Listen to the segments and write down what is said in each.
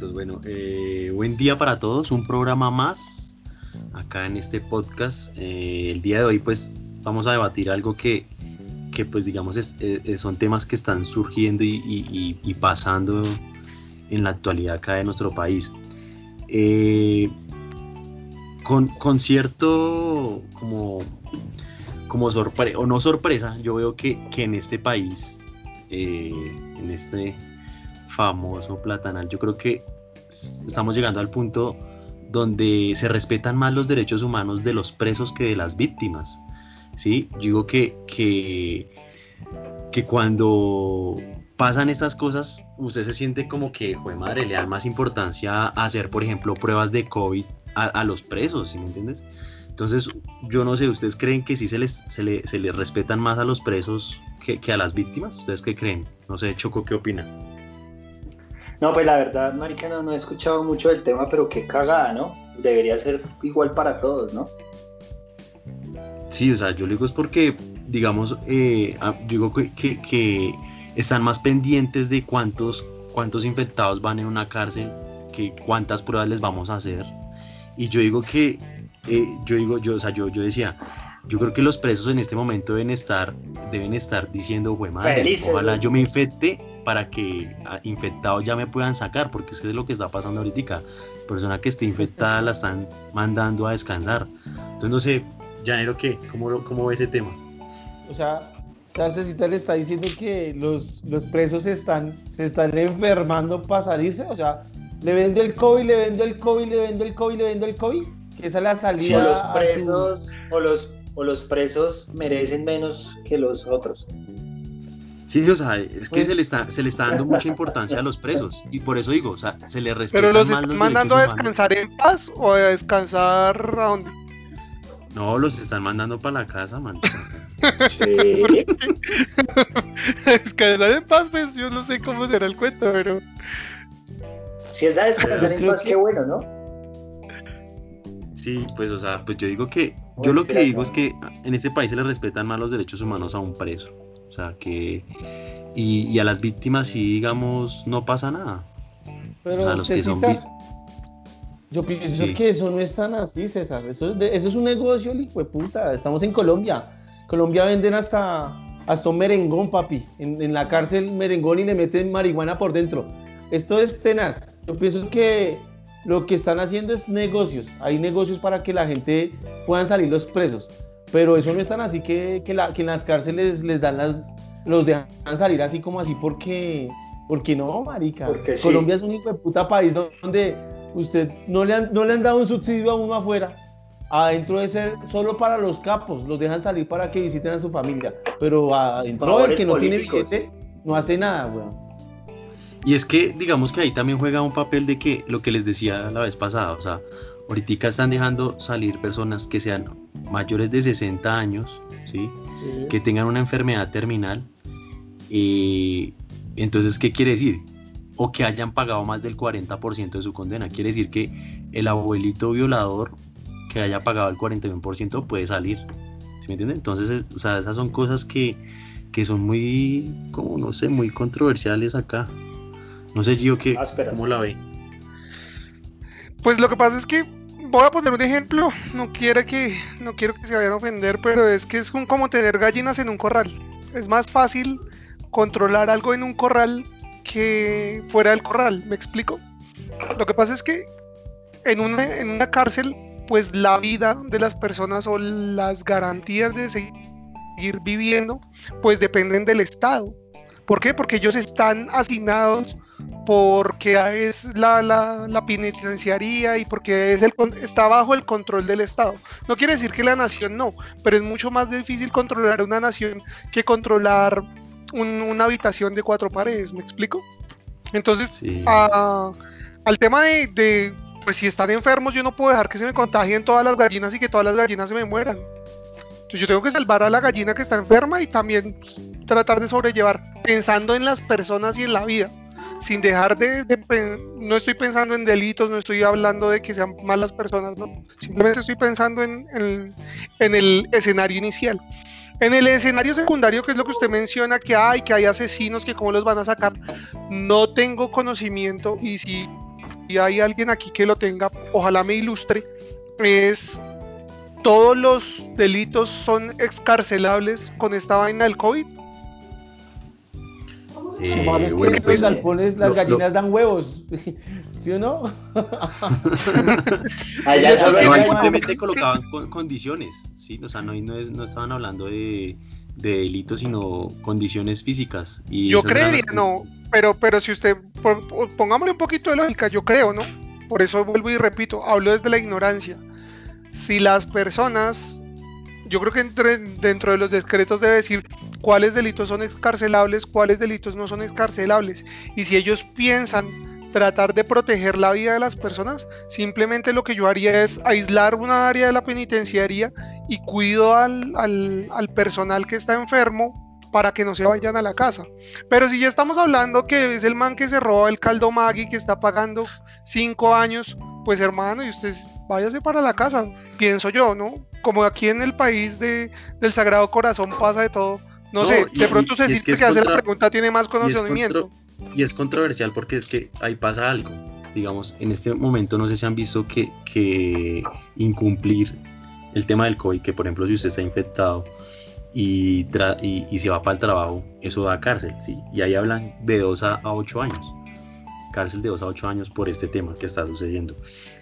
Bueno, eh, buen día para todos, un programa más acá en este podcast. Eh, el día de hoy pues vamos a debatir algo que, que pues digamos eh, son temas que están surgiendo y, pasando en la actualidad acá de nuestro país. con, con, cierto como, como sorpresa, o no sorpresa, yo veo que, que en este país, en este famoso platanal, yo creo que estamos llegando al punto donde se respetan más los derechos humanos de los presos que de las víctimas. ¿sí? Yo digo que, que, que cuando pasan estas cosas, usted se siente como que, joder madre, le dan más importancia a hacer, por ejemplo, pruebas de COVID a, los presos, ¿sí me entiendes? Entonces, yo no sé, ¿ustedes creen que sí se les, se le, se les respetan más a los presos que, que, a las víctimas? ¿Ustedes qué creen? No sé, Choco, ¿qué opina? No, pues la verdad, marica, no, he escuchado mucho del tema, pero qué cagada, ¿no? Debería ser igual para todos, ¿no? Sí, o sea, yo digo es porque, digamos, eh, ah, digo que, que, están más pendientes de cuántos, cuántos infectados van en una cárcel, que cuántas pruebas les vamos a hacer. Y yo digo que, eh, yo digo, yo, o sea, yo, yo decía, yo creo que los presos en este momento deben estar, deben estar diciendo, güey, madre, ojalá yo me infecte para que ah, infectados ya me puedan sacar, porque es, que es lo que está pasando ahorita. Persona que esté infectada la están mandando a descansar. Entonces, no sé, Llanero, ¿qué? ¿Cómo, cómo ve ese tema? O sea, Cásicita le está diciendo que los, los presos están, se están enfermando para salirse. O sea, le vendo el COVID, le vendo el COVID, le vendo el COVID, le vendo el COVID. Que esa es la salida. los presos o los o los presos merecen menos que los otros. Sí, o sea, es que se, le está, se le está dando mucha importancia a los presos y por eso digo, o sea, se le respetan ¿Pero los están mandando a descansar en paz o a descansar a dónde? No, los están mandando para la casa, man. Sí. descansar en paz, pues yo no sé cómo será el cuento, pero... Si es a descansar en paz, qué bueno, ¿no? Sí, pues, o sea, pues yo digo que, yo lo que digo es que en este país se le respetan más los derechos humanos a un preso. O sea, que, y, a las víctimas sí, digamos, no pasa nada. Pero los que son Yo pienso que eso no es tan así, César. Eso, eso es un negocio, hijo de puta. Estamos en Colombia. Colombia venden hasta, hasta un merengón, papi. En, en la cárcel merengón y le meten marihuana por dentro. Esto es tenaz. Yo pienso que lo que están haciendo es negocios. Hay negocios para que la gente puedan salir los presos. Pero eso no es tan así que, que, la, que en las cárceles les dan las, los dejan salir así como así porque, porque no, marica. Colombia es un hijo de puta país donde usted no le, han, no le han dado un subsidio a uno afuera. Adentro de ser solo para los capos, los dejan salir para que visiten a su familia. Pero adentro el que no tiene billete no hace nada, weón. Y es que, digamos que ahí también juega un papel de que lo que les decía la vez pasada, o sea, ahorita están dejando salir personas que sean mayores de 60 años, ¿sí? Que tengan una enfermedad terminal. Y entonces, ¿qué quiere decir? O que hayan pagado más del 40% de su condena. Quiere decir que el abuelito violador que haya pagado el 41% puede salir. ¿Sí me entienden? Entonces, o sea, esas son cosas que, que son muy, como no sé, muy controversiales acá. No sé, Gio, ¿qué, ¿cómo la ve? Pues lo que pasa es que voy a poner un ejemplo. No quiero que, no quiero que se vayan a ofender, pero es que es como tener gallinas en un corral. Es más fácil controlar algo en un corral que fuera del corral. ¿Me explico? Lo que pasa es que en una, en una cárcel, pues la vida de las personas o las garantías de seguir viviendo, pues dependen del Estado. ¿Por qué? Porque ellos están asignados porque es la, la, penitenciaría y porque es el, está bajo el control del Estado. No quiere decir que la nación no, pero es mucho más difícil controlar una nación que controlar una habitación de cuatro paredes, ¿me explico? Entonces, al tema de, pues si están enfermos, yo no puedo dejar que se me contagien todas las gallinas y que todas las gallinas se me mueran. Entonces yo tengo que salvar a la gallina que está enferma y también tratar de sobrellevar pensando en las personas y en la vida sin dejar de, no estoy pensando en delitos, no estoy hablando de que sean malas personas, no, simplemente estoy pensando en, en, el escenario inicial. En el escenario secundario, que es lo que usted menciona, que hay, que hay asesinos, que cómo los van a sacar, no tengo conocimiento y si hay alguien aquí que lo tenga, ojalá me ilustre, es todos los delitos son excarcelables con esta vaina del COVID. Eh, bueno, pues, las gallinas dan huevos, ¿sí o no? Allá no, simplemente colocaban condiciones, ¿sí? O sea, no, no, estaban hablando de, delitos, sino condiciones físicas. Y yo creería, no, pero, pero si usted, pongámosle un poquito de lógica, yo creo, ¿no? Por eso vuelvo y repito, hablo desde la ignorancia. Si las personas yo creo que entre, dentro de los decretos debe decir cuáles delitos son excarcelables, cuáles delitos no son excarcelables. Y si ellos piensan tratar de proteger la vida de las personas, simplemente lo que yo haría es aislar una área de la penitenciaría y cuido al, al personal que está enfermo para que no se vayan a la casa. Pero si ya estamos hablando que es el man que se roba el caldo Maggi que está pagando cinco años, pues hermano, y usted váyase para la casa, pienso yo, ¿no? Como aquí en el país de, del Sagrado Corazón pasa de todo. No, sé, de pronto se dice que, hace la pregunta tiene más conocimiento. Y es, controversial porque es que ahí pasa algo. Digamos, en este momento no sé si han visto que, que incumplir el tema del COVID, que por ejemplo si usted está infectado y, y, se va para el trabajo, eso da cárcel, ¿sí? Y ahí hablan de 2 a, a 8 años. Cárcel de 2 a 8 años por este tema que está sucediendo.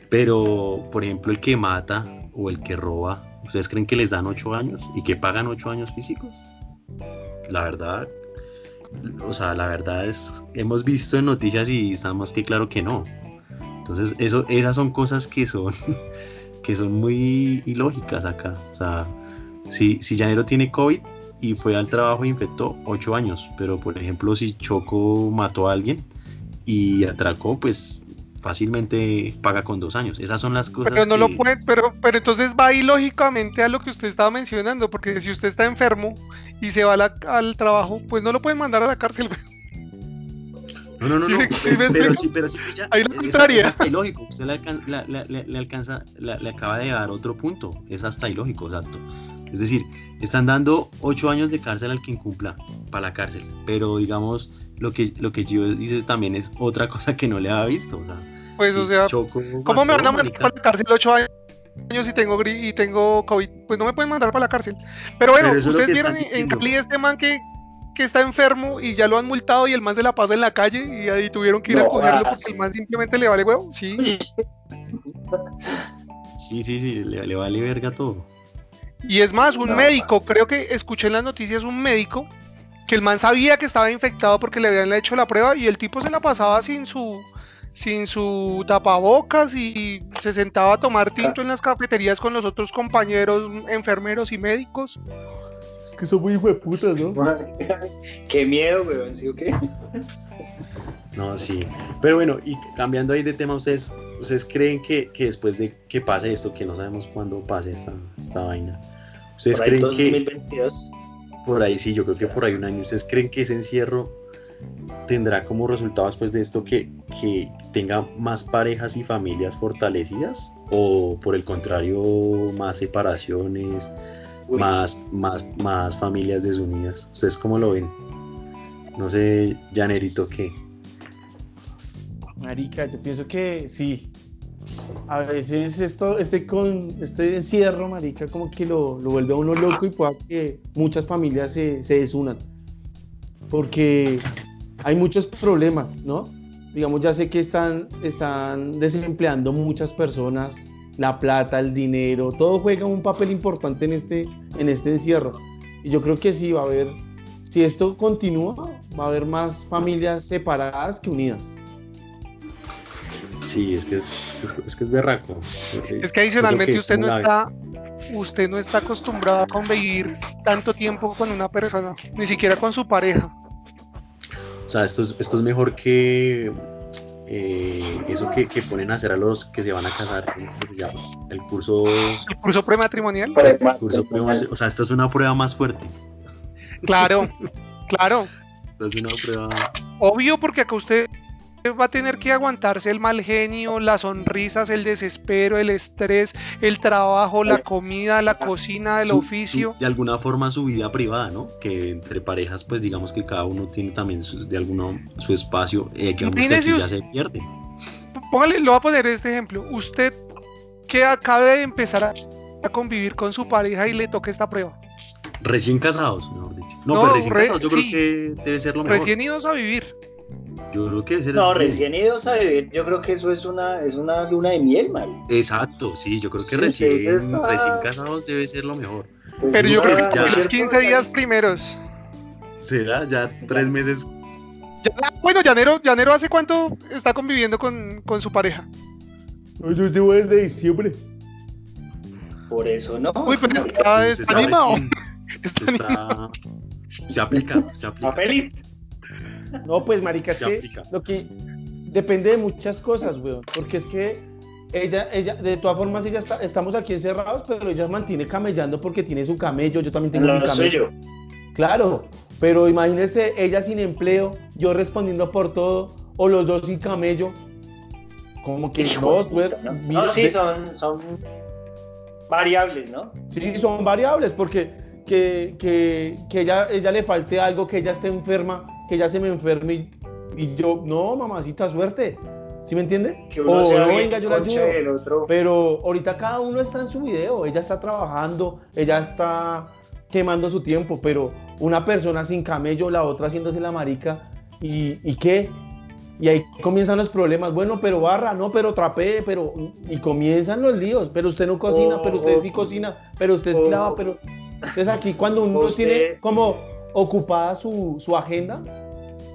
Pero, por ejemplo, el que mata o el que roba, ¿ustedes creen que les dan 8 años y que pagan 8 años físicos? La verdad, o sea, la verdad es, hemos visto en noticias y está más que claro que no. Entonces, eso, esas son cosas que son, que son muy ilógicas acá. O sea, si, si tiene COVID y fue al trabajo e infectó 8 años, pero por ejemplo, si Choco mató a alguien y atracó, pues fácilmente paga con dos años. Esas son las cosas. Pero no lo puede, pero, pero entonces va ahí lógicamente a lo que usted estaba mencionando, porque si usted está enfermo y se va al trabajo, pues no lo pueden mandar a la cárcel. No, no, no, no. pero, sí, pero sí, ya, ahí es, es, hasta ilógico. Usted le, le, alcanza, le, acaba de dar otro punto. Es hasta ilógico, exacto. Es decir, están dando ocho años de cárcel al que incumpla para la cárcel, pero digamos, lo que, lo que yo dice también es otra cosa que no le había visto. O sea, pues, o sea, ¿cómo me van a mandar para la cárcel ocho años? y tengo y tengo COVID, pues no me pueden mandar para la cárcel. Pero bueno, ustedes vieron en Cali este man que, que está enfermo y ya lo han multado y el man se la pasa en la calle y ahí tuvieron que ir a cogerlo porque el man simplemente le vale huevo. Sí. Sí, sí, sí, le, le vale verga todo. Y es más, un médico, creo que escuché en las noticias un médico que el man sabía que estaba infectado porque le habían hecho la prueba y el tipo se la pasaba sin su sin su tapabocas y se sentaba a tomar tinto en las cafeterías con los otros compañeros enfermeros y médicos. Es que son muy hueputas, ¿no? qué miedo, weón, ¿sí o qué? No, sí. Pero bueno, y cambiando ahí de tema, ¿ustedes, ustedes creen que, que después de que pase esto, que no sabemos cuándo pase esta, esta vaina, ¿ustedes creen que... Por ahí sí, yo creo que por ahí un año. ¿Ustedes creen que ese encierro tendrá como resultado después de esto que, que tenga más parejas y familias fortalecidas? ¿O por el contrario, más separaciones, más, más, más familias desunidas? ¿Ustedes cómo lo ven? No sé, Janerito, ¿qué? Marica, yo pienso que sí, a veces esto, este, con, este encierro, marica, como que lo, lo vuelve a uno loco y puede que muchas familias se, se, desunan. Porque hay muchos problemas, ¿no? Digamos, ya sé que están, están desempleando muchas personas, la plata, el dinero, todo juega un papel importante en este, en este encierro. Y yo creo que sí, va a haber, si esto continúa, va a haber más familias separadas que unidas. Sí, es que es, es, que es berraco. Es que adicionalmente usted no está usted no está acostumbrado a convivir tanto tiempo con una persona, ni siquiera con su pareja. O sea, esto es, esto es mejor que eh, eso que, que, ponen a hacer a los que se van a casar, ¿cómo se llama? El curso... ¿El curso prematrimonial? El curso prematrimonial. O sea, esta es una prueba más fuerte. Claro, claro. Esta es una prueba... Obvio, porque acá usted va a tener que aguantarse el mal genio, las sonrisas, el desespero, el estrés, el trabajo, la comida, la cocina, el oficio. de alguna forma su vida privada, ¿no? Que entre parejas, pues digamos que cada uno tiene también de alguna su espacio, eh, que ya se pierde. póngale, lo voy a poner este ejemplo. Usted que acabe de empezar a, convivir con su pareja y le toque esta prueba. Recién casados, mejor dicho. No, pues recién casados yo creo que debe ser lo mejor. Recién idos a vivir. Yo creo que ser No, recién idos a vivir, yo creo que eso es una, es una luna de miel, mal. Exacto, sí, yo creo que recién, recién casados debe ser lo mejor. Pues Pero yo creo que los 15 días primeros. ¿Será? Ya tres meses. bueno, Llanero, Llanero, ¿hace cuánto está conviviendo con, con su pareja? Yo llevo desde diciembre. Por eso no. Uy, pero está, está, animado. Está, Se aplica, se aplica. feliz? No, pues, marica, es que lo que depende de muchas cosas, weón. Porque es que ella, ella, de todas formas, ella está, estamos aquí encerrados, pero ella mantiene camellando porque tiene su camello. Yo también tengo mi camello. Claro, pero imagínese ella sin empleo, yo respondiendo por todo, o los dos sin camello. Como que no, no, sí, son, son variables, ¿no? Sí, son variables, porque que, que, que ella, ella le falte algo, que ella esté enferma, que ella se me enferme y, yo, no, mamacita, suerte. ¿Sí me entiende? Que uno o no, venga, yo la ayudo. Pero ahorita cada uno está en su video, ella está trabajando, ella está quemando su tiempo, pero una persona sin camello, la otra haciéndose la marica, ¿y, y qué? Y ahí comienzan los problemas. Bueno, pero barra, no, pero trapee, pero. Y comienzan los líos. Pero usted no cocina, pero usted sí cocina, pero usted es clava, pero. Entonces aquí cuando uno tiene como ocupada su, su, agenda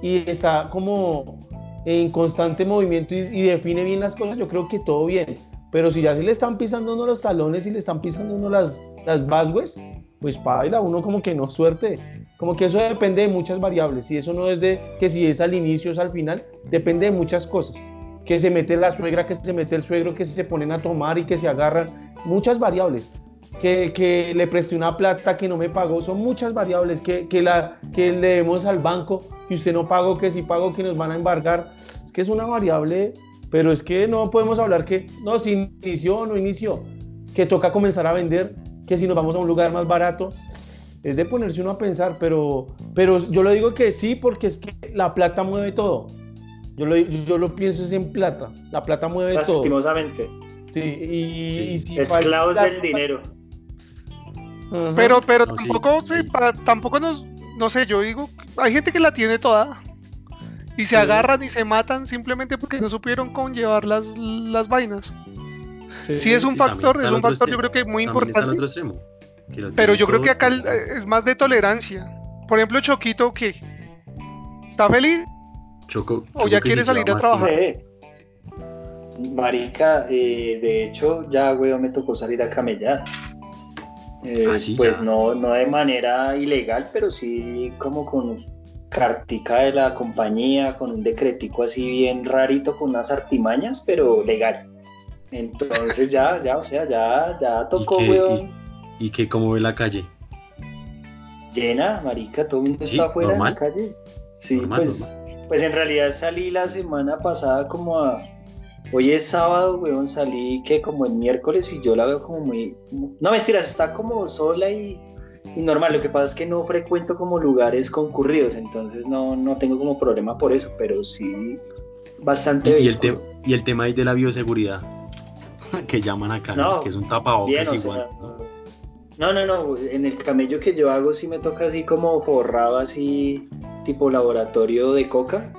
y está como en constante movimiento y, define bien las cosas, yo creo que todo bien. Pero si ya se le están pisando uno los talones y le están pisando uno las, las basgues, pues baila uno como que no suerte. Como que eso depende de muchas variables. Y eso no es de que si es al inicio o es al final, depende de muchas cosas. Que se mete la suegra, que se mete el suegro, que se ponen a tomar y que se agarran. Muchas variables. Que, que le presté una plata que no me pagó. Son muchas variables. Que, que, la, que le demos al banco que usted no pagó, que si pago, que nos van a embargar. Es que es una variable. Pero es que no podemos hablar que no, si inició o no inició. Que toca comenzar a vender que si nos vamos a un lugar más barato, es de ponerse uno a pensar, pero, pero yo lo digo que sí, porque es que la plata mueve todo. Yo lo, yo lo pienso es en plata. La plata mueve todo. Lastimosamente. Sí, y, sí. Esclavos del dinero. Pero, pero tampoco, para, tampoco nos, no sé, yo digo, hay gente que la tiene toda y se agarran y se matan simplemente porque no supieron cómo llevar las, las vainas. Sí, es un factor, es un factor yo creo que muy importante. pero yo creo que acá es más de tolerancia. Por ejemplo, Choquito, ¿qué? ¿Está feliz? Choco, ¿O ya quiere salir a trabajar? Marica, eh, de hecho, ya, weón, me tocó salir a camellar. Eh, ah, pues no, no de manera ilegal, pero sí como con cartica de la compañía, con un decretico así bien rarito, con unas artimañas, pero legal. Entonces ya, ya, o sea, ya, ya tocó, ¿Y weón. ¿Y, qué, cómo ve la calle? Llena, marica, todo el mundo está afuera en la calle. Sí, pues, pues en realidad salí la semana pasada como a... Hoy es sábado, weón, salí que como el miércoles y yo la veo como muy... No, mentiras, está como sola y, y normal. Lo que pasa es que no frecuento como lugares concurridos, entonces no, no tengo como problema por eso, pero sí bastante... ¿Y, y el, y el tema ahí de la bioseguridad? que llaman acá, que es un tapabocas igual. ¿no? ¿no? no, en el camello que yo hago sí me toca así como forrado así, tipo laboratorio de coca.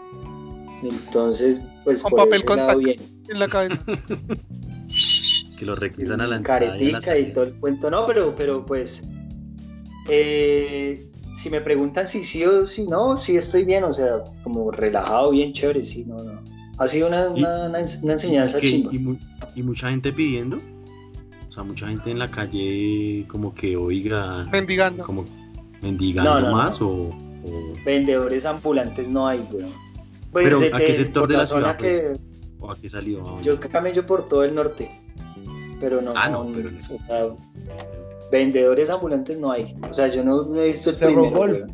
Entonces, pues con papel contacto en la cabeza. que lo requisan a la entrada. Caretica y, todo el cuento. No, pero, pero pues, eh, si me preguntan si sí o si no, sí estoy bien, o sea, como relajado, bien chévere, sí, no, no. Ha sido una, una, enseñanza y, y, mucha gente pidiendo. O sea, mucha gente en la calle como que oiga. Mendigando. Como mendigando más o, Vendedores ambulantes no hay, weón. Pues Pero ¿a qué sector de la, ciudad? Que... ¿O a qué salió? Yo camello por todo el norte. Pero no. Ah, no, pero vendedores ambulantes no hay. O sea, yo no, he visto el primero,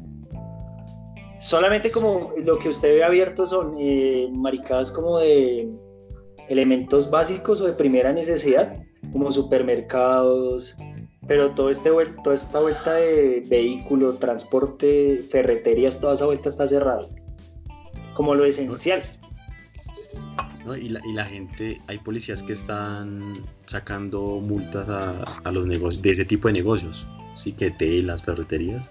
solamente como lo que usted ve abierto son eh, maricadas como de elementos básicos o de primera necesidad, como supermercados, pero todo este toda esta vuelta de vehículo, transporte, ferreterías, toda esa vuelta está cerrada, como lo esencial. Y, la, gente, hay policías que están sacando multas a, los negocios, de ese tipo de negocios, sí, que las ferreterías.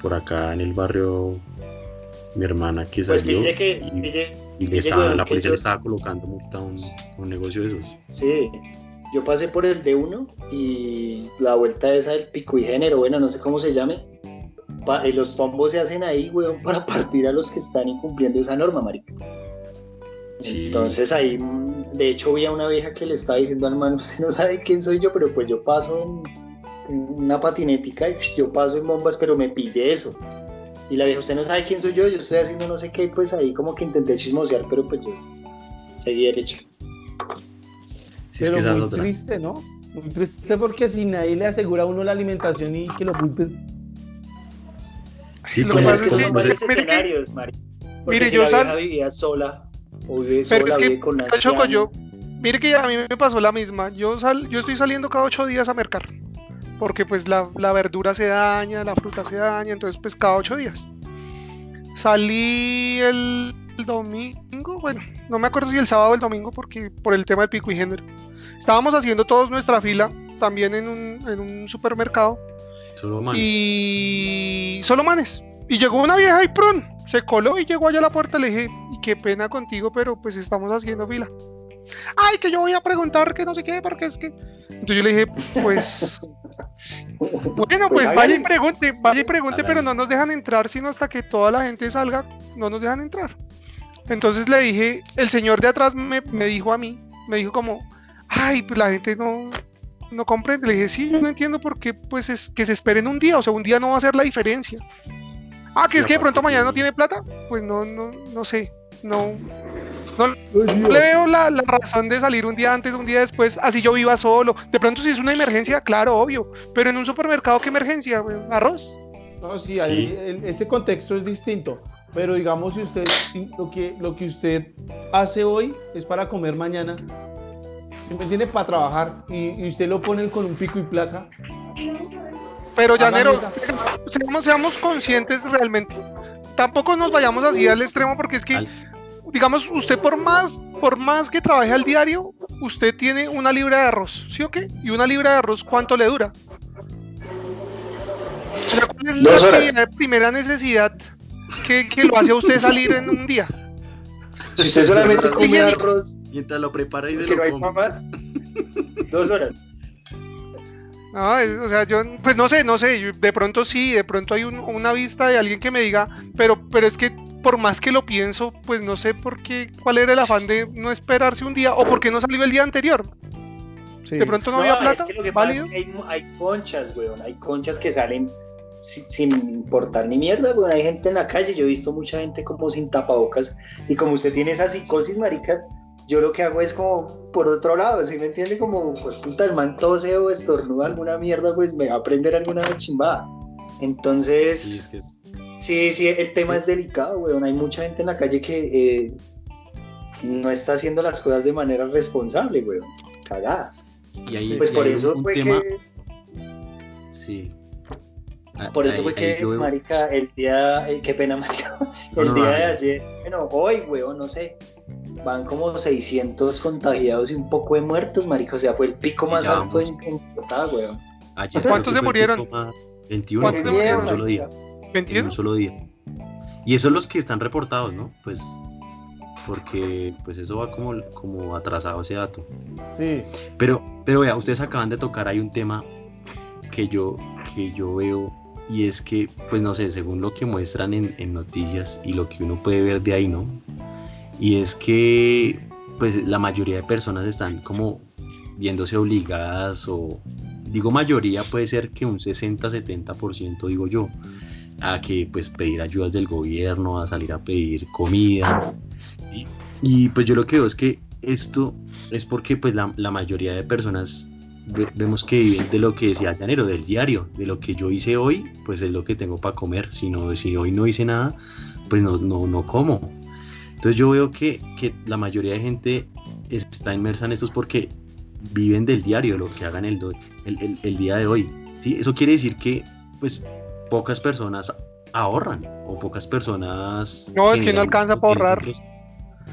Por acá en el barrio, mi hermana que pues salió y, la policía le estaba colocando multa a un, negocio de esos. Sí, yo pasé por el d uno y la vuelta esa del pico y género, bueno, no sé cómo se llame, eh, los tombos se hacen ahí, weón, para partir a los que están incumpliendo esa norma, marica. Entonces ahí, de hecho, vi a una vieja que le estaba diciendo al man, usted no sabe quién soy yo, pero pues yo paso en, una patinética y yo paso en bombas, pero me pide eso. Y la vieja, usted no sabe quién soy yo, yo estoy haciendo no sé qué, pues ahí como que intenté chismosear, pero pues yo seguí derecho. Sí, pero es que muy triste, ¿no? Muy triste porque si nadie le asegura a uno la alimentación y que lo oculten. Sí, lo que pasa es que, escenarios, Mire, yo la vivía sola pero es que, Choco, yo, mire que a mí me pasó la misma. Yo, sal, yo estoy saliendo cada ocho días a mercar. Porque pues la, verdura se daña, la fruta se daña, entonces pues cada ocho días. Salí el, domingo, bueno, no me acuerdo si el sábado o el domingo, porque por el tema del pico y género. Estábamos haciendo todos nuestra fila, también en un, en un supermercado. Solo manes. Y solo manes. Y llegó una vieja y prun, se coló y llegó allá a la puerta. Le dije, y qué pena contigo, pero pues estamos haciendo fila. Ay, que yo voy a preguntar que no sé qué, porque es que. Entonces yo le dije, pues. bueno, pues, pues vaya y pregunte, vaya y pregunte, pero no nos dejan entrar sino hasta que toda la gente salga, no nos dejan entrar. Entonces le dije, el señor de atrás me, me dijo a mí, me dijo como, ay, pues la gente no, no comprende. Le dije, sí, yo no entiendo por qué, pues es que se esperen un día, o sea, un día no va a hacer la diferencia. Ah, que es que de pronto mañana no tiene plata. Pues no, no, no sé. No, no, le veo la, razón de salir un día antes, un día después, así yo viva solo. De pronto si es una emergencia, claro, obvio. Pero en un supermercado, ¿qué emergencia? Arroz. No, sí, ahí ese contexto es distinto. Pero digamos, si usted lo que, lo que usted hace hoy es para comer mañana, siempre tiene para trabajar y, y usted lo pone con un pico y placa, pero Llanero, seamos, seamos conscientes realmente. Tampoco nos vayamos así al extremo porque es que, digamos, usted por más, por más que trabaje al diario, usted tiene una libra de arroz, ¿sí o qué? Y una libra de arroz, ¿cuánto le dura? ¿Cuál es la primera necesidad que, que lo hace a usted salir en un día? Si usted solamente come arroz mientras lo prepara y de lo come. Dos horas. No, o sea, yo, pues no sé, no sé, de pronto sí, de pronto hay una vista de alguien que me diga, pero, pero es que por más que lo pienso, pues no sé por qué, cuál era el afán de no esperarse un día o por qué no salió el día anterior. De pronto no, había plata. hay, conchas, weón, hay conchas que salen sin, importar ni mierda, weón. Hay gente en la calle, yo he visto mucha gente como sin tapabocas y como usted tiene esa psicosis, marica, yo lo que hago es como por otro lado, ¿sí me entiende? Como, pues puta, el man tose o estornuda alguna mierda, pues me va a aprender alguna chimbada. Entonces, sí, sí, el tema es, delicado, weón. Hay mucha gente en la calle que eh, no está haciendo las cosas de manera responsable, weón. Cagada. Y ahí, pues por eso fue que... Sí. Por eso fue que, marica, el día... Eh, qué pena, marica. El día de ayer, bueno, hoy, weón, no sé van como 600 contagiados y un poco de muertos, marico. O sea, fue el pico más alto en, en weón. ¿Cuántos se murieron? 21 en un solo día. ¿21? En un solo día. Y esos son los que están reportados, ¿no? Pues porque pues eso va como, como atrasado ese dato. Sí. Pero, pero vea, ustedes acaban de tocar hay un tema que yo, que yo veo y es que, pues no sé, según lo que muestran en, en noticias y lo que uno puede ver de ahí, ¿no? Y es que pues la mayoría de personas están como viéndose obligadas o digo mayoría puede ser que un 60-70% digo yo a que pues pedir ayudas del gobierno, a salir a pedir comida. Y, pues yo lo que veo es que esto es porque pues la, mayoría de personas vemos que viven de lo que decía Llanero, del diario, de lo que yo hice hoy, pues es lo que tengo para comer, si, no, si hoy no hice nada, pues no, no, no como, entonces yo veo que, la mayoría de gente está inmersa en esto porque viven del diario, lo que hagan el, el, día de hoy. ¿sí? Eso quiere decir que pues pocas personas ahorran o pocas personas... No, es que no alcanza para ahorrar.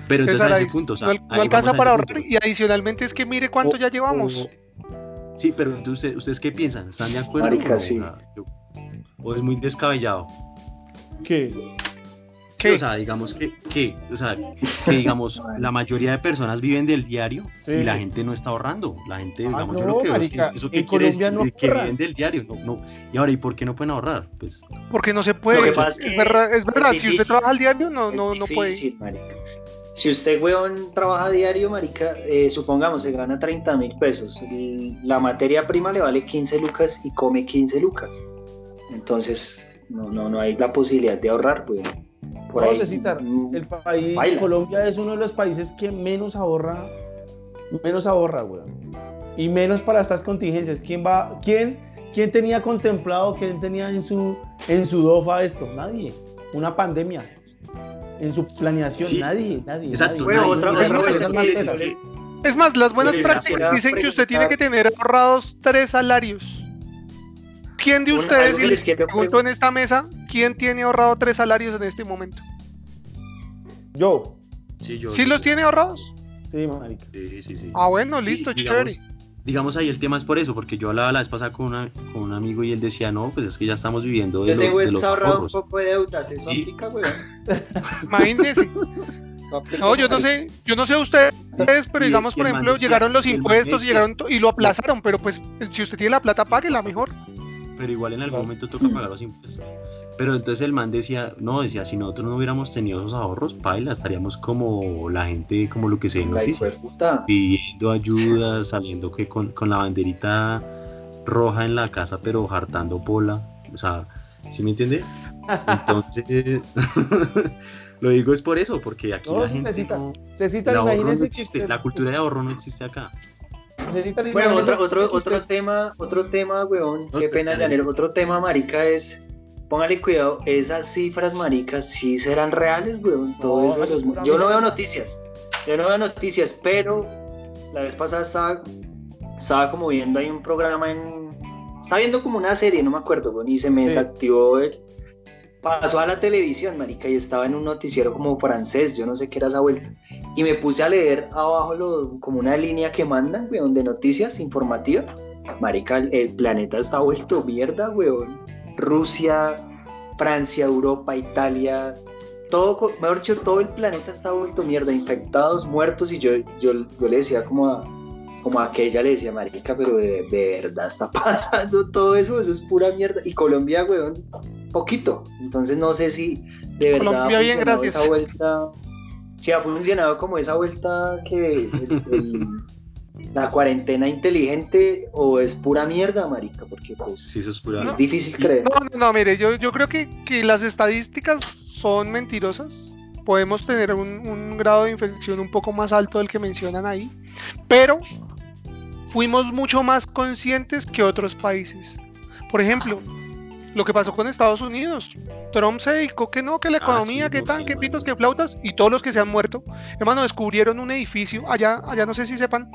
Pero entonces a ese punto, o sea, no, alcanza para ahorrar y adicionalmente es que mire cuánto ya llevamos. sí, pero entonces, ¿ustedes qué piensan? ¿Están de acuerdo? o es muy descabellado. ¿Qué? O sea, digamos que, que, o sea, que digamos, la mayoría de personas viven del diario y la gente no está ahorrando. La gente, ah, digamos, yo lo que veo es que eso que quiere que viven del diario. No, no. Y ahora, ¿y por qué no pueden ahorrar? Pues porque no se puede. Es, verdad, es, verdad, si usted trabaja al diario, no, no, no puede. Si usted, weón, trabaja a diario, marica, eh, supongamos, se gana 30 mil pesos. La materia prima le vale 15 lucas y come 15 lucas. Entonces, no, no, no hay la posibilidad de ahorrar, weón. Por Vamos a citar, el país, Colombia es uno de los países que menos ahorra, menos ahorra, weón. Y menos para estas contingencias. ¿Quién va, quién, quién tenía contemplado, quién tenía en su, en su DOFA esto? Nadie. Una pandemia. En su planeación, nadie, nadie. Exacto. es más, las buenas prácticas dicen que usted tiene que tener ahorrados tres salarios. ¿Quién de ustedes, y les pregunto en esta mesa, quién tiene ahorrado tres salarios en este momento? Yo. Sí, yo. ¿Sí los tiene ahorrados? Sí, marica. Sí, sí, sí. Ah, bueno, listo, digamos, chévere. Digamos ahí el tema es por eso, porque yo hablaba la vez pasada con, con un amigo y él decía, no, pues es que ya estamos viviendo de, yo tengo ahorrado un poco de deudas, eso ¿Sí? aplica, güey. Imagínese. No, yo no sé, yo no sé ustedes, pero digamos, por ejemplo, llegaron los impuestos y llegaron y lo aplazaron, pero pues si usted tiene la plata, páguela mejor pero igual en algún momento toca pagar los impuestos. Pero entonces el man decía, no, decía, si nosotros no hubiéramos tenido esos ahorros, paila, estaríamos como la gente, como lo que se noticias, pidiendo ayuda, saliendo que con, con, la banderita roja en la casa, pero hartando pola, o sea, ¿sí me entiendes? Entonces, lo digo es por eso, porque aquí la gente... Se cita, no, se cita, no existe, la cultura de ahorro no existe acá. Bueno, otro, otro, otro tema, otro tema, weón, qué pena, Llanero, otro tema, marica, es, póngale cuidado, esas cifras, maricas, sí serán reales, weón, todo eso, yo no veo noticias, yo no veo noticias, pero la vez pasada estaba, estaba como viendo ahí un programa en, estaba viendo como una serie, no me acuerdo, weón, y se me desactivó el, pasó a la televisión, marica, y estaba en un noticiero como francés, yo no sé qué era esa vuelta. Y me puse a leer abajo lo, como una línea que mandan, weón, de noticias informativas. Marica, el, planeta está vuelto mierda, weón. Rusia, Francia, Europa, Italia, todo, mejor dicho, todo el planeta está vuelto mierda, infectados, muertos, y yo, yo, yo le decía como a, como a aquella le decía, marica, pero de, de verdad está pasando todo eso, eso es pura mierda. Y Colombia, weón, poquito. Entonces no sé si de verdad ha funcionado esa vuelta, si ha funcionado como esa vuelta que la cuarentena inteligente o es pura mierda, marica, porque pues es, difícil creer. No, no, no, mire, yo, yo creo que, que las estadísticas son mentirosas. Podemos tener un, un grado de infección un poco más alto del que mencionan ahí, pero fuimos mucho más conscientes que otros países. Por ejemplo, lo que pasó con Estados Unidos. Trump se dedicó que no, que la ah, economía, que tan, que pitos, que flautas, y todos los que se han muerto. Hermano, descubrieron un edificio, allá, allá no sé si sepan,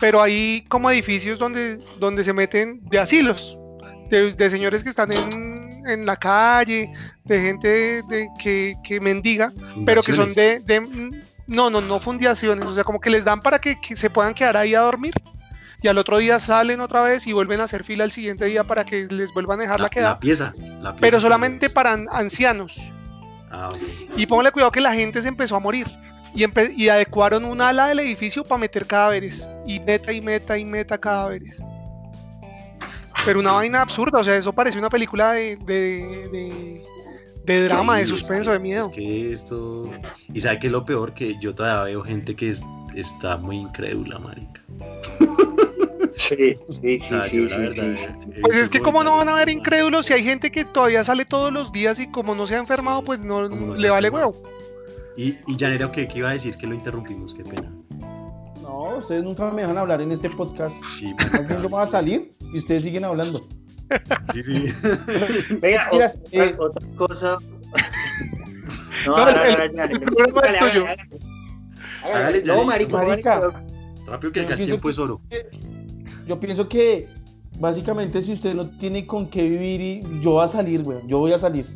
pero hay como edificios donde, donde se meten de asilos, de, señores que están en, en, la calle, de gente de, que, que, mendiga, pero que son de, de, No, no, no fundaciones, o sea, como que les dan para que se puedan quedar ahí a dormir y al otro día salen otra vez y vuelven a hacer fila el siguiente día para que les vuelvan a dejar la, queda. pieza, Pero solamente para ancianos. Ah, y póngale cuidado que la gente se empezó a morir. Y, y adecuaron un ala del edificio para meter cadáveres. Y meta y meta y meta cadáveres. Pero una vaina absurda, o sea, eso parece una película de, de, de, drama, de suspenso, de miedo. Es que esto. Y sabe que es lo peor que yo todavía veo gente que está muy incrédula, marica. Sí, sí, sí, sí, Pues es que como no van a ver incrédulos si hay gente que todavía sale todos los días y como no se ha enfermado, pues no, le vale huevo. Y, y Janero, ¿qué, iba a decir? Que lo interrumpimos, qué pena. No, ustedes nunca me dejan hablar en este podcast. Sí, no va a salir y ustedes siguen hablando. Sí, sí. Venga, otra, eh, otra cosa. No, no, el, el, es tuyo. Hágale, no, marica. Rápido que el tiempo es oro yo pienso que básicamente si usted no tiene con qué vivir y yo voy a salir, güey, yo voy a salir.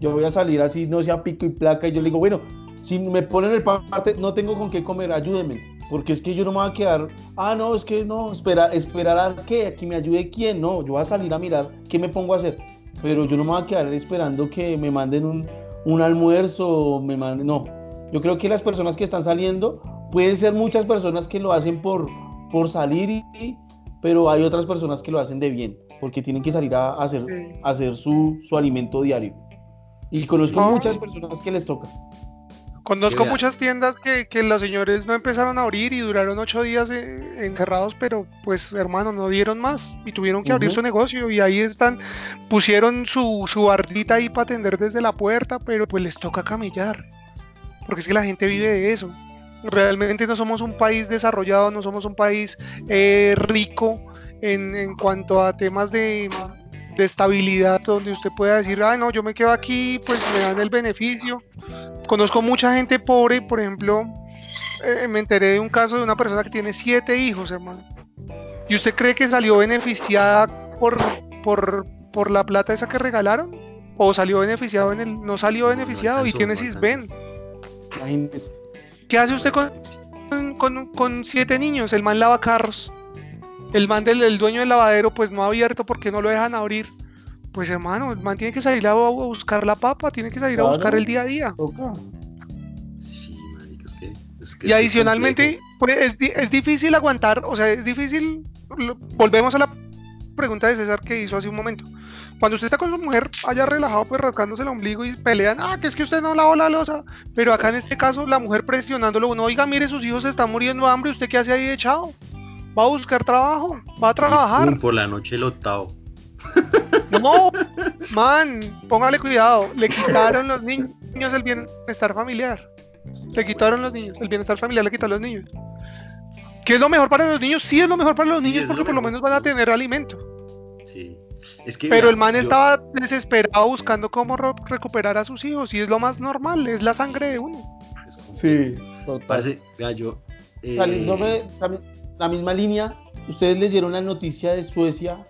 Yo voy a salir así, no sea pico y placa, y yo le digo, bueno, si me ponen el parte, no tengo con qué comer, ayúdenme. Porque es que yo no me voy a quedar, ah, no, es que no, espera, esperar a que, a que me ayude quién, no, yo voy a salir a mirar qué me pongo a hacer. Pero yo no me voy a quedar esperando que me manden un, un almuerzo, me manden, no. Yo creo que las personas que están saliendo, pueden ser muchas personas que lo hacen por, por salir, y, pero hay otras personas que lo hacen de bien, porque tienen que salir a hacer, hacer su, su alimento diario. Y conozco muchas personas que les toca. Conozco muchas tiendas que, que, los señores no empezaron a abrir y duraron ocho días eh, encerrados, pero pues hermano, no dieron más y tuvieron que abrir su negocio y ahí están, pusieron su, su bardita ahí para atender desde la puerta, pero pues les toca camellar, porque es que la gente vive de eso. Realmente no somos un país desarrollado, no somos un país eh, rico en, en cuanto a temas de, de estabilidad donde usted pueda decir, ah, no, yo me quedo aquí, pues me dan el beneficio. Conozco mucha gente pobre, por ejemplo, eh, me enteré de un caso de una persona que tiene siete hijos, hermano. ¿Y usted cree que salió beneficiada por, por, por la plata esa que regalaron? ¿O salió beneficiado en el... no salió beneficiado y tiene Sisben? ¿Qué hace usted con, con, con siete niños? El man lava carros el man del el dueño del lavadero pues no ha abierto porque no lo dejan abrir. Pues hermano, el man tiene que salir a, buscar la papa, tiene que salir a buscar el día a día. Sí, es que, y adicionalmente, pues, es, difícil aguantar, o sea, es difícil, volvemos a la pregunta de César que hizo hace un momento. Cuando usted está con su mujer allá relajado, pues rascándose el ombligo y pelean, ah, que es que usted no lavó la losa. Pero acá en este caso, la mujer presionándolo, uno, oiga, mire, sus hijos se están muriendo de hambre, ¿usted qué hace ahí echado? va a buscar trabajo, va a trabajar. por la noche el octavo. No, man, póngale cuidado. Le quitaron los niños el bienestar familiar. Le quitaron los niños, el bienestar familiar le quitaron los niños. ¿Qué es lo mejor para los niños? Sí es lo mejor para los niños porque por lo menos van a tener alimento. Sí. Es que, Pero el man estaba desesperado buscando cómo recuperar a sus hijos y es lo más normal, es la sangre de uno. Sí, total. Parece, vea, yo... Eh... la misma línea, ustedes leyeron la noticia de Suecia,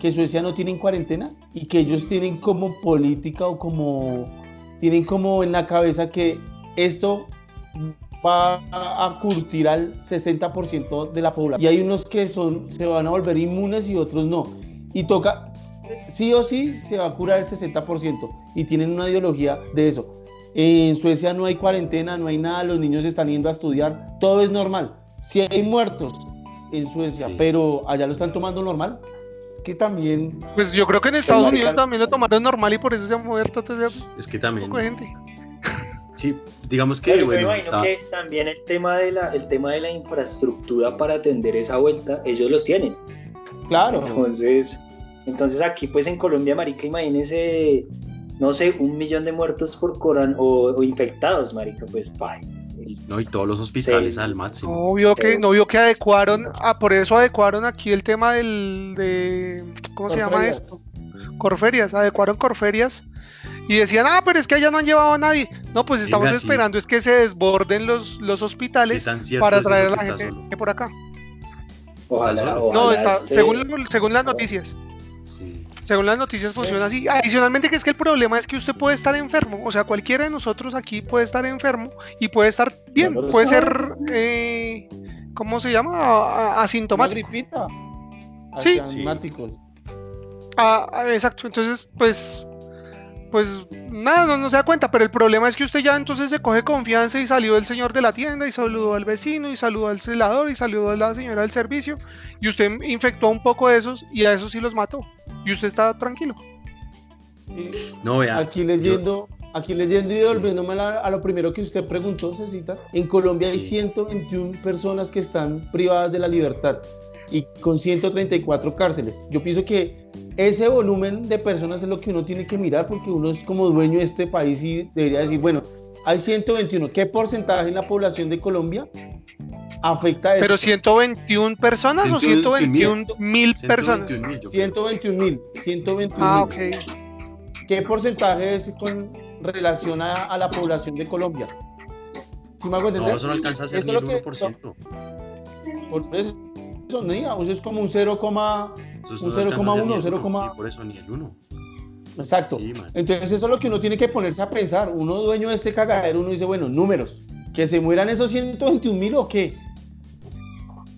que Suecia no tiene cuarentena y que ellos tienen como política o como, tienen como en la cabeza que esto va a curtir al 60% de la población. Y hay unos que son, se van a volver inmunes y otros no. Y toca, sí o sí, se va a curar el 60% y tienen una ideología de eso. En Suecia no hay cuarentena, no hay nada, los niños están yendo a estudiar, todo es normal. Si hay muertos en Suecia, pero allá lo están tomando normal. Es que también. Pues yo creo que en Estados Unidos también lo tomaron normal y por eso se ha muerto. es que también. Sí, digamos que. bueno, que también el tema, de la, el tema de la infraestructura para atender esa vuelta, ellos lo tienen. Claro. Entonces, entonces aquí, pues en Colombia, Marica, imagínese, no sé, un millón de muertos por coran o, infectados, Marica, pues, bye no, y todos los hospitales al máximo. No vio que, no vio que adecuaron, ah, por eso adecuaron aquí el tema del, de, ¿cómo se llama esto? Corferias, adecuaron Corferias y decían, ah, pero es que allá no han llevado a nadie. No, pues estamos esperando es que se desborden los, los hospitales para traer a la gente por acá. No, está, según, según las noticias. Según las noticias funciona así. Adicionalmente que es que el problema es que usted puede estar enfermo. O sea, cualquiera de nosotros aquí puede estar enfermo y puede estar bien. Puede ser, eh, ¿cómo se llama? Asintomático. gripita. Sí. Asintomáticos. Ah, ah, exacto. Entonces, pues pues nada, no, no, se da cuenta, pero el problema es que usted ya entonces se coge confianza y salió el señor de la tienda y saludó al vecino y saludó al celador y saludó a la señora del servicio y usted infectó un poco de esos y a esos sí los mató y usted está tranquilo. No, vea. Aquí leyendo, aquí leyendo y volviéndome a, lo primero que usted preguntó, Cecita, en Colombia hay 121 personas que están privadas de la libertad y con 134 cárceles. Yo pienso que ese volumen de personas es lo que uno tiene que mirar porque uno es como dueño de este país y debería decir, bueno, hay 121, ¿qué porcentaje en la población de Colombia afecta eso? ¿Pero 121 personas o 121 mil personas? 121 mil, 121 Ah, ok. ¿Qué porcentaje es con relación a, la población de Colombia? ¿Sí me hago entender? No, eso no alcanza a ser ni el 1%. Por eso, no digamos, es como un 0, un 0,1, 0, por eso ni el 1. Exacto. Entonces eso es lo que uno tiene que ponerse a pensar. Uno dueño de este cagadero, uno dice, bueno, números, que se mueran esos 121 mil o qué.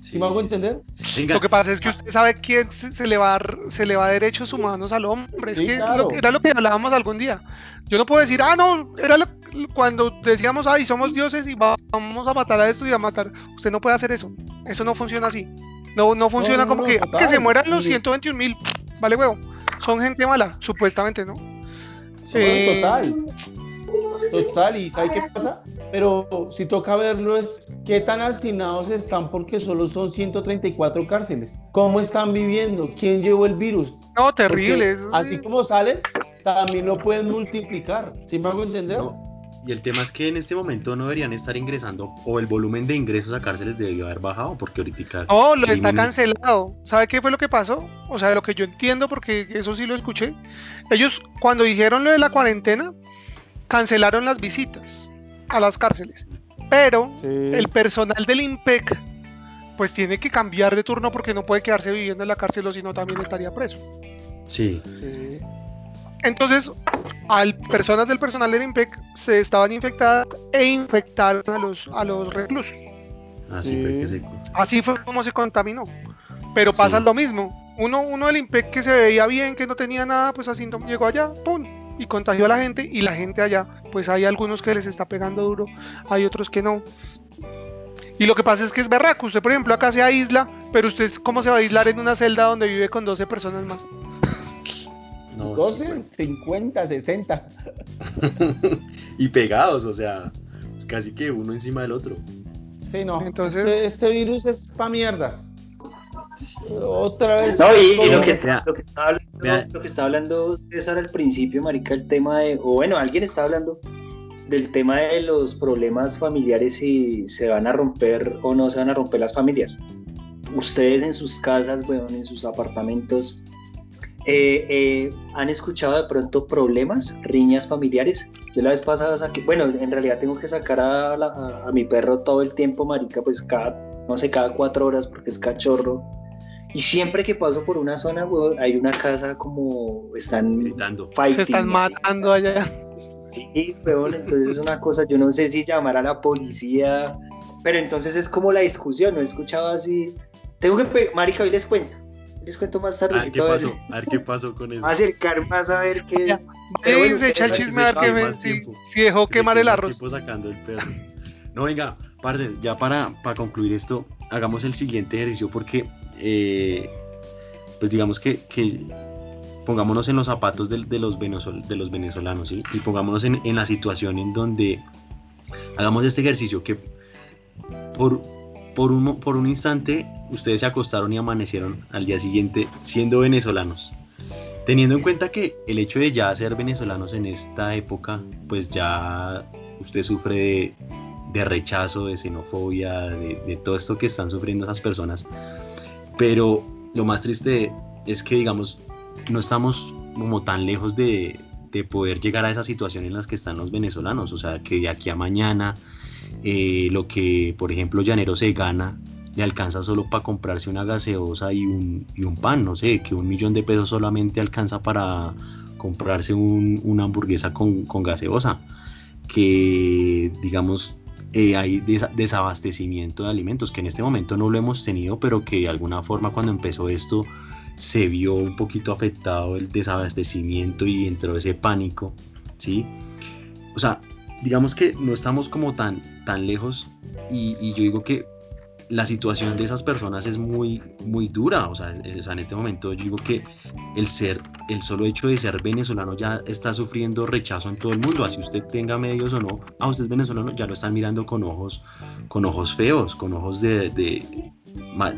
¿Sí, me hago entender? Lo que pasa es que usted sabe quién se, le va a, se le va a derechos humanos al hombre. Es que era lo que hablábamos algún día. Yo no puedo decir, ah, no, era cuando decíamos, ay, somos dioses y vamos a matar a esto y a matar. Usted no puede hacer eso. Eso no funciona así. No, no funciona como que, que se mueran los 121 mil. Vale, huevo son gente mala, supuestamente, ¿no? Sí, total. Total, ¿y sabe qué pasa? Pero si toca verlo es qué tan hacinados están porque solo son 134 cárceles. ¿Cómo están viviendo? ¿Quién llevó el virus? No, terrible. así como salen, también lo pueden multiplicar. ¿Sí me hago entender? Y el tema es que en este momento no deberían estar ingresando, o el volumen de ingresos a cárceles debió haber bajado, porque ahorita. No, lo está cancelado. ¿Sabe qué fue lo que pasó? O sea, lo que yo entiendo, porque eso sí lo escuché. Ellos, cuando dijeron lo de la cuarentena, cancelaron las visitas a las cárceles. Pero el personal del IMPEC, pues tiene que cambiar de turno porque no puede quedarse viviendo en la cárcel o si no también estaría preso. Sí. sí. Entonces, al personas del personal del IMPEC se estaban infectadas e infectaron a los, a los reclusos. Así, fue Así fue como se contaminó. Pero pasa lo mismo. Uno, uno del IMPEC que se veía bien, que no tenía nada, pues así llegó allá, ¡pum! Y contagió a la gente. Y la gente allá, pues hay algunos que les está pegando duro, hay otros que no. Y lo que pasa es que es berraco. Usted, por ejemplo, acá se aísla, pero usted, ¿cómo se va a aislar en una celda donde vive con 12 personas más? 12, 50, 60. y pegados, o sea, pues casi que uno encima del otro. Sí, no. Entonces, este, este virus es pa' mierdas. otra vez. No, y, lo, que está, lo, que hablando, lo, que está, hablando, César al principio, Marica, el tema de. O bueno, alguien está hablando del tema de los problemas familiares si se van a romper o no se van a romper las familias. Ustedes en sus casas, weón, en sus apartamentos, eh, eh, ¿Han escuchado de pronto problemas, riñas familiares? Yo la vez pasada saqué, bueno, en realidad tengo que sacar a, mi perro todo el tiempo, marica, pues cada, no sé, cada cuatro horas porque es cachorro. Y siempre que paso por una zona, hay una casa como están gritando. Se están matando allá. Sí, weón, entonces es una cosa, yo no sé si llamar a la policía, pero entonces es como la discusión, no he escuchado así. Tengo que, marica, hoy les cuento les cuento más tarde. A ver qué pasó, a ver qué pasó con eso. Acercar más a ver qué. Bueno, se echa el chisme a ver me si, dejó quemar el arroz. sacando el perro. No, venga, parce, ya para, para concluir esto, hagamos el siguiente ejercicio porque, eh, pues digamos que, que, pongámonos en los zapatos de, de los, de los venezolanos ¿sí? y pongámonos en, en la situación en donde hagamos este ejercicio que por por un, por un instante ustedes se acostaron y amanecieron al día siguiente siendo venezolanos. Teniendo en cuenta que el hecho de ya ser venezolanos en esta época, pues ya usted sufre de, rechazo, de xenofobia, de, todo esto que están sufriendo esas personas. Pero lo más triste es que, digamos, no estamos como tan lejos de, de poder llegar a esa situación en las que están los venezolanos. O sea, que de aquí a mañana eh, lo que, por ejemplo, Llanero se gana, le alcanza solo para comprarse una gaseosa y un, y un, pan, no sé, que un millón de pesos solamente alcanza para comprarse una hamburguesa con, con, gaseosa, que digamos eh, hay desabastecimiento de alimentos, que en este momento no lo hemos tenido, pero que de alguna forma cuando empezó esto se vio un poquito afectado el desabastecimiento y entró ese pánico, ¿sí? O sea, digamos que no estamos como tan, tan lejos y, yo digo que la situación de esas personas es muy, muy dura. O sea, en este momento yo digo que el ser, el solo hecho de ser venezolano ya está sufriendo rechazo en todo el mundo. Así usted tenga medios o no, a ah, usted es venezolano, ya lo están mirando con ojos, con ojos feos, con ojos de, de,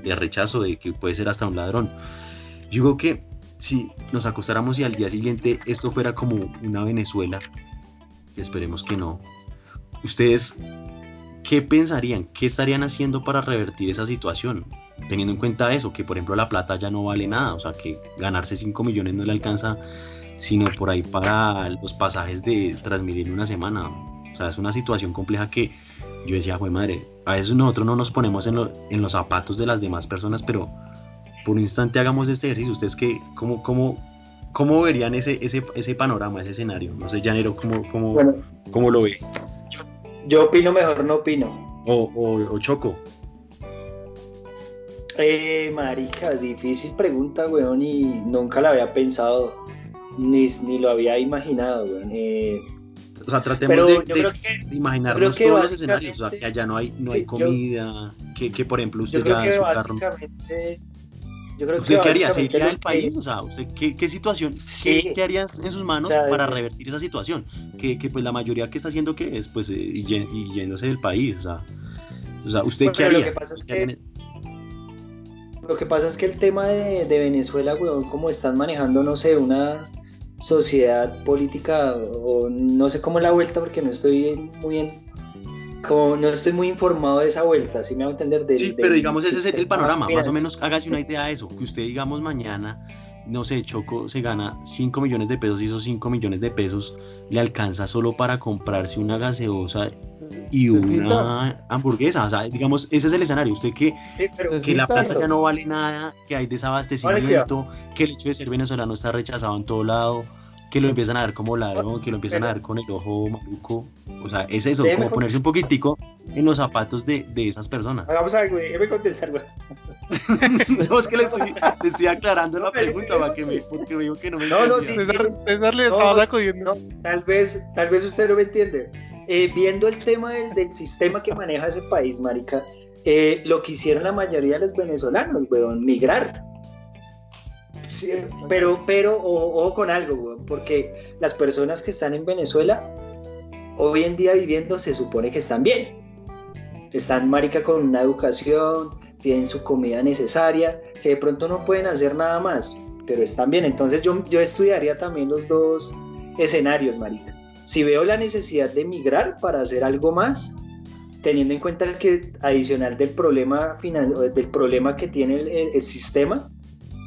de rechazo, de que puede ser hasta un ladrón. Yo digo que si nos acostáramos y al día siguiente esto fuera como una Venezuela, esperemos que no. ¿Ustedes qué pensarían? ¿Qué estarían haciendo para revertir esa situación? Teniendo en cuenta eso, que por ejemplo la plata ya no vale nada, o sea que ganarse 5 millones no le alcanza, sino por ahí para los pasajes de Transmilenio una semana. O sea, es una situación compleja que yo decía, fue madre, a veces nosotros no nos ponemos en, en, los zapatos de las demás personas, pero por un instante hagamos este ejercicio. ¿Ustedes qué, cómo, cómo, ¿cómo verían ese, ese, ese panorama, ese escenario? No sé, Llanero, ¿cómo, cómo, cómo lo ve? Yo, opino mejor, no opino. O, o, Choco. Eh, marica, difícil pregunta, weón, y nunca la había pensado, ni, ni lo había imaginado, weón. Eh, o sea, tratemos de, imaginarnos todos los escenarios, o sea, que allá no hay, no hay comida, que, que, por ejemplo usted ya en su carro... Yo creo ¿Usted qué haría? ¿Se iría del país? O sea, ¿usted qué, qué situación, qué, qué, haría en sus manos para revertir esa situación? Que, que, pues la mayoría que está haciendo que es, pues, eh, y, yéndose del país, o sea, o sea ¿usted qué haría? Lo que, pasa es que, lo que pasa es que el tema de, de Venezuela, weón, como están manejando, no sé, una sociedad política o no sé cómo la vuelta porque no estoy muy en, como no estoy muy informado de esa vuelta, si me hago entender. sí, pero digamos ese es el, panorama, más o menos hágase una idea de eso, que usted digamos mañana, no sé, Choco se gana 5 millones de pesos y esos 5 millones de pesos le alcanza solo para comprarse una gaseosa y una hamburguesa, o sea, digamos, ese es el escenario, usted que, que la plata ya no vale nada, que hay desabastecimiento, que el hecho de ser venezolano está rechazado en todo lado, que lo empiezan a ver como ladrón, que lo empiezan a ver con el ojo maluco, o sea, es eso, como ponerse un poquitico en los zapatos de, de esas personas. Vamos a ver, güey, déjame contestar, güey. no, es que le estoy, le estoy aclarando la pregunta, para que me, porque veo que no me No, no, sí, César, no, tal vez, tal vez usted no me entiende eh, viendo el tema del, sistema que maneja ese país, marica, eh, lo que hicieron la mayoría de los venezolanos, weón, migrar. Pero, pero, ojo con algo, porque las personas que están en Venezuela, hoy en día viviendo, se supone que están bien. Están, marica, con una educación, tienen su comida necesaria, que de pronto no pueden hacer nada más, pero están bien. Entonces yo, yo estudiaría también los dos escenarios, marica si veo la necesidad de migrar para hacer algo más, teniendo en cuenta que adicional del problema final, del problema que tiene el, sistema,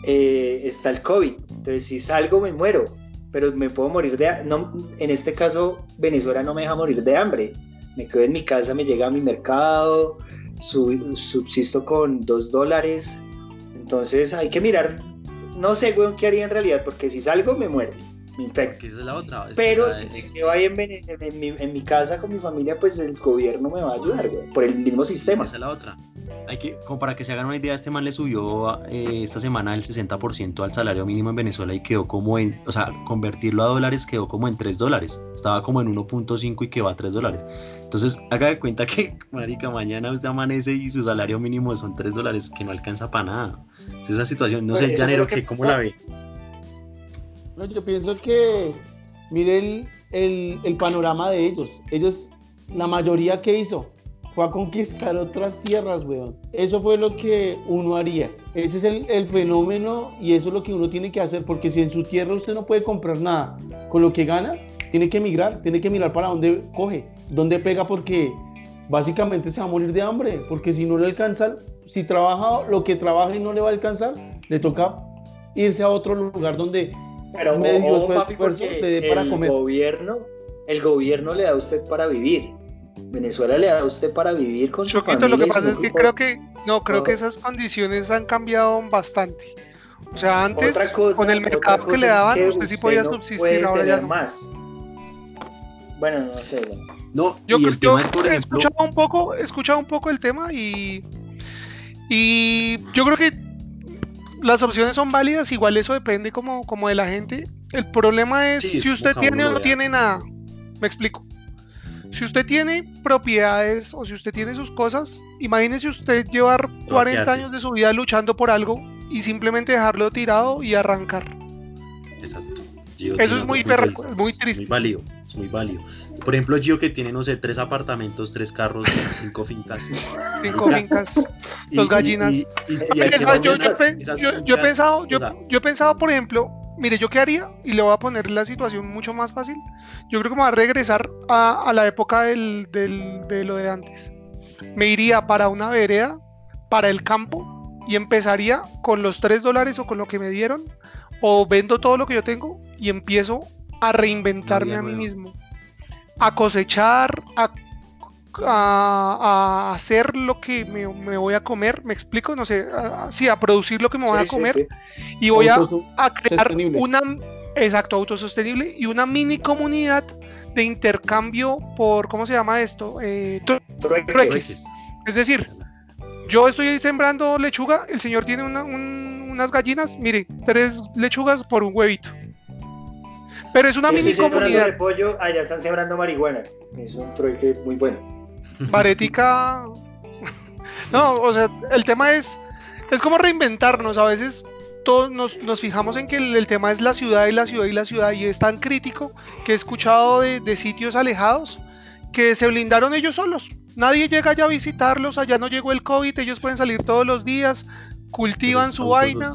eh, está el COVID. Entonces, si salgo, me muero, pero me puedo morir de no, en este caso, Venezuela no me deja morir de hambre. Me quedo en mi casa, me llega a mi mercado, subsisto con dos dólares. Entonces, hay que mirar, no sé, weón, qué haría en realidad, porque si salgo, me muero es la otra. Pero si me quedo ahí en, mi, casa con mi familia, pues el gobierno me va a ayudar, por el mismo sistema. Esa es la otra. Hay que, como para que se hagan una idea, este man le subió eh, esta semana el 60% al salario mínimo en Venezuela y quedó como en, o sea, convertirlo a dólares quedó como en 3 dólares. Estaba como en 1.5 y quedó a 3 dólares. Entonces, haga de cuenta que, marica, mañana usted amanece y su salario mínimo son 3 dólares, que no alcanza para nada. esa situación, no sé, pues, Llanero, que, ¿cómo la ve? yo pienso que, miren el, el, panorama de ellos. Ellos, la mayoría que hizo fue a conquistar otras tierras, weón. Eso fue lo que uno haría. Ese es el, el, fenómeno y eso es lo que uno tiene que hacer, porque si en su tierra usted no puede comprar nada con lo que gana, tiene que emigrar, tiene que mirar para dónde coge, dónde pega, porque básicamente se va a morir de hambre, porque si no le alcanza, si trabaja lo que trabaja y no le va a alcanzar, le toca irse a otro lugar donde pero medio para el gobierno, el gobierno le da a usted para vivir. Venezuela le da a usted para vivir con su familia lo que pasa es que creo que no, creo que esas condiciones han cambiado bastante. O sea, antes con el mercado que le daban, usted sí podía subsistir, ahora ya no. más. Bueno, no sé. No, yo, y el tema es, por ejemplo... escuchaba un poco, escuchaba un poco el tema y y yo creo que las opciones son válidas, igual eso depende como, como de la gente. El problema es si usted tiene o no tiene nada. Me explico. Si usted tiene propiedades o si usted tiene sus cosas, imagínese usted llevar 40 años de su vida luchando por algo y simplemente dejarlo tirado y arrancar. Exacto. Eso es muy, muy triste. Muy válido, es muy válido. Por ejemplo, Gio que tiene, no sé, tres apartamentos, tres carros, cinco fincas. Cinco fincas, dos gallinas. yo, he pensado, yo, he pensado, por ejemplo, mire, ¿yo qué haría? Y le voy a poner la situación mucho más fácil. Yo creo que me voy a regresar a, la época del, de lo de antes. Me iría para una vereda, para el campo, y empezaría con los tres dólares o con lo que me dieron, o vendo todo lo que yo tengo y empiezo a reinventarme a mí mismo a cosechar, a, a, hacer lo que me, voy a comer, me explico, no sé, sí, a producir lo que me voy a comer y voy a, a crear una, Exacto, autosostenible y una mini comunidad de intercambio por, ¿cómo se llama esto? Eh, Es decir, yo estoy sembrando lechuga, el señor tiene unas gallinas, mire, tres lechugas por un huevito. Pero es una mini comunidad. de pollo, allá están sembrando marihuana. Es un trueque muy bueno. Parética. no, o sea, el tema es. Es como reinventarnos. A veces todos nos, fijamos en que el, tema es la ciudad y la ciudad y la ciudad. Y es tan crítico que he escuchado de, sitios alejados que se blindaron ellos solos. Nadie llega allá a visitarlos. Allá no llegó el COVID. Ellos pueden salir todos los días. Cultivan su vaina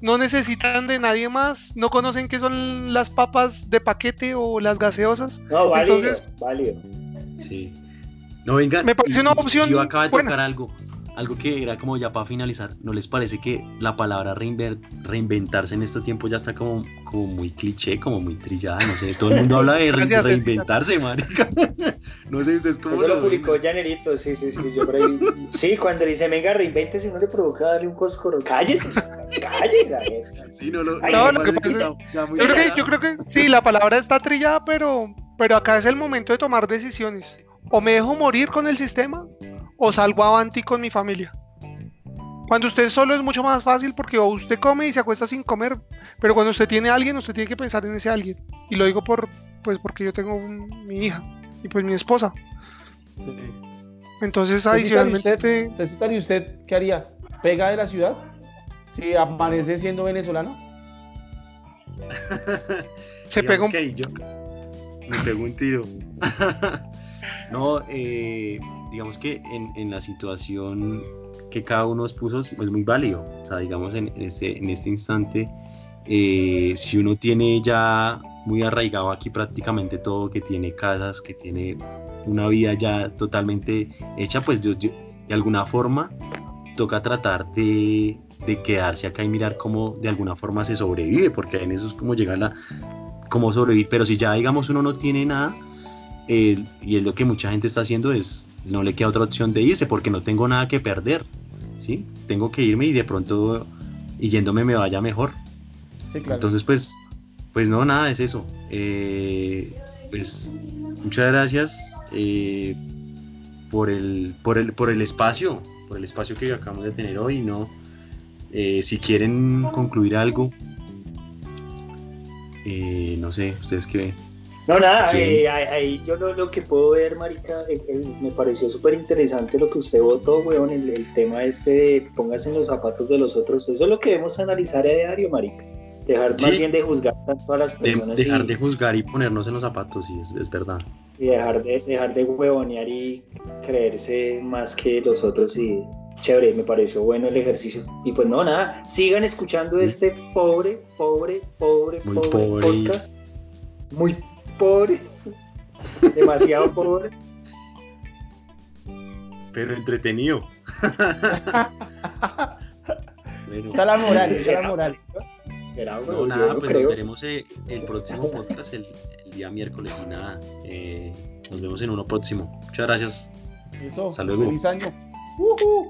no necesitan de nadie más, no conocen qué son las papas de paquete o las gaseosas. No, válido, Entonces, válido. Sí. No, vengan. Me parece una opción. Yo acabo de tocar algo algo que era como ya para finalizar, ¿no les parece que la palabra reinventarse en este tiempo ya está como, como muy cliché, como muy trillada? No sé, todo el mundo habla de reinventarse, marica. no sé, ustedes cómo Eso lo, publicó Llanerito, sí, sí, sí, yo por ahí, sí, cuando dice, venga, reinvéntese, no le provoca darle un coscoro, cállese, cállese. Sí, no, lo, no, lo que pasa yo, creo que, yo creo que sí, la palabra está trillada, pero, pero acá es el momento de tomar decisiones. O me dejo morir con el sistema o salgo avanti con mi familia. Cuando usted solo es mucho más fácil porque usted come y se acuesta sin comer, pero cuando usted tiene a alguien, usted tiene que pensar en ese alguien. Y lo digo por, pues porque yo tengo mi hija y pues mi esposa. Entonces adicionalmente... Usted, ¿Y usted qué haría? ¿Pega de la ciudad? Si amanece siendo venezolano. se pega un... yo me pegó un tiro. no, eh digamos que en, la situación que cada uno expuso es muy válido. O sea, digamos, en, este, en este instante, eh, si uno tiene ya muy arraigado aquí prácticamente todo, que tiene casas, que tiene una vida ya totalmente hecha, pues de, alguna forma toca tratar de, de, quedarse acá y mirar cómo de alguna forma se sobrevive, porque en eso es como llega la, cómo sobrevivir. Pero si ya, digamos, uno no tiene nada, eh, y es lo que mucha gente está haciendo, es no le queda otra opción de irse porque no tengo nada que perder, ¿sí? Tengo que irme y de pronto y yéndome me vaya mejor. Entonces, pues, pues no, nada, es eso. Eh, pues muchas gracias eh, por, el, por, el, por el espacio, por el espacio que acabamos de tener hoy. ¿no? Eh, si quieren concluir algo, no sé, ustedes qué, no, nada, eh, ahí yo lo, que puedo ver, Marica, eh, eh, me pareció súper interesante lo que usted votó, weón, el, el, tema este de póngase en los zapatos de los otros. Eso es lo que debemos analizar a diario, Marica. Dejar más bien de juzgar a todas las personas. dejar de juzgar y ponernos en los zapatos, sí, es, verdad. Y dejar de, dejar de huevonear y creerse más que los otros y chévere, me pareció bueno el ejercicio. Y pues no, nada, sigan escuchando este pobre, pobre, pobre, pobre, pobre podcast. Muy pobre, demasiado pobre. Pero entretenido. esa la moral, esa la moral. no, nada, pues nos veremos eh, el próximo podcast el, día miércoles y nada. Eh, nos vemos en uno próximo. Muchas gracias. Eso, Hasta luego. Feliz año. Uh